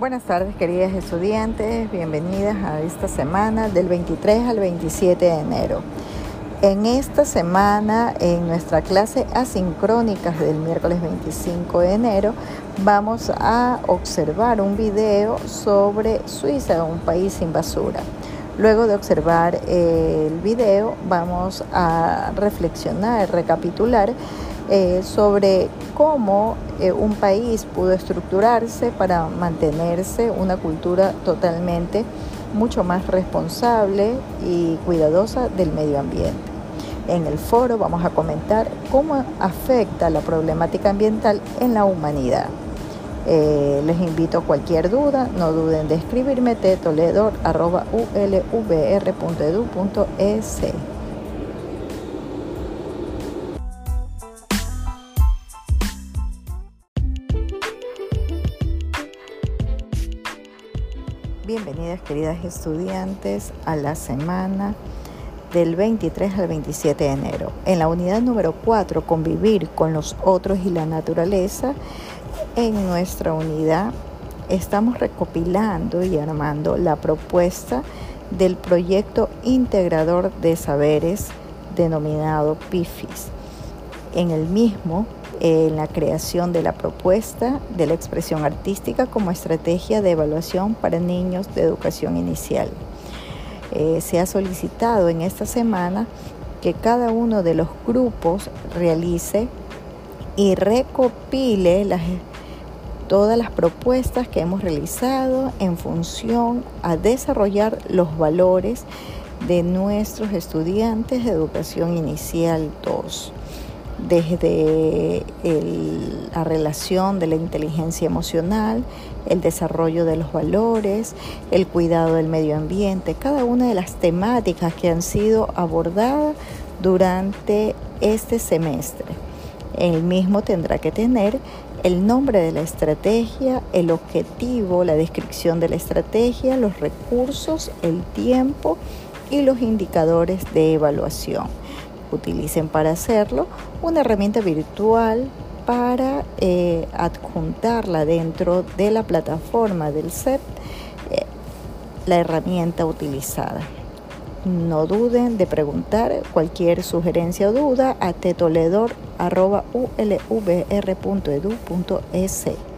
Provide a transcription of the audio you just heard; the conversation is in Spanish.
Buenas tardes queridas estudiantes, bienvenidas a esta semana del 23 al 27 de enero. En esta semana, en nuestra clase asincrónicas del miércoles 25 de enero, vamos a observar un video sobre Suiza, un país sin basura. Luego de observar el video, vamos a reflexionar, recapitular eh, sobre cómo eh, un país pudo estructurarse para mantenerse una cultura totalmente mucho más responsable y cuidadosa del medio ambiente. En el foro vamos a comentar cómo afecta la problemática ambiental en la humanidad. Eh, les invito a cualquier duda, no duden de escribirme tetoledor.ulvr.edu.es. Bienvenidas queridas estudiantes a la semana del 23 al 27 de enero. En la unidad número 4, convivir con los otros y la naturaleza, en nuestra unidad estamos recopilando y armando la propuesta del proyecto integrador de saberes denominado PIFIS. En el mismo en la creación de la propuesta de la expresión artística como estrategia de evaluación para niños de educación inicial. Eh, se ha solicitado en esta semana que cada uno de los grupos realice y recopile todas las propuestas que hemos realizado en función a desarrollar los valores de nuestros estudiantes de educación inicial 2 desde la relación de la inteligencia emocional, el desarrollo de los valores, el cuidado del medio ambiente, cada una de las temáticas que han sido abordadas durante este semestre. El mismo tendrá que tener el nombre de la estrategia, el objetivo, la descripción de la estrategia, los recursos, el tiempo y los indicadores de evaluación utilicen para hacerlo una herramienta virtual para eh, adjuntarla dentro de la plataforma del CEP, eh, la herramienta utilizada. No duden de preguntar cualquier sugerencia o duda a tetoledor.ulvr.edu.es.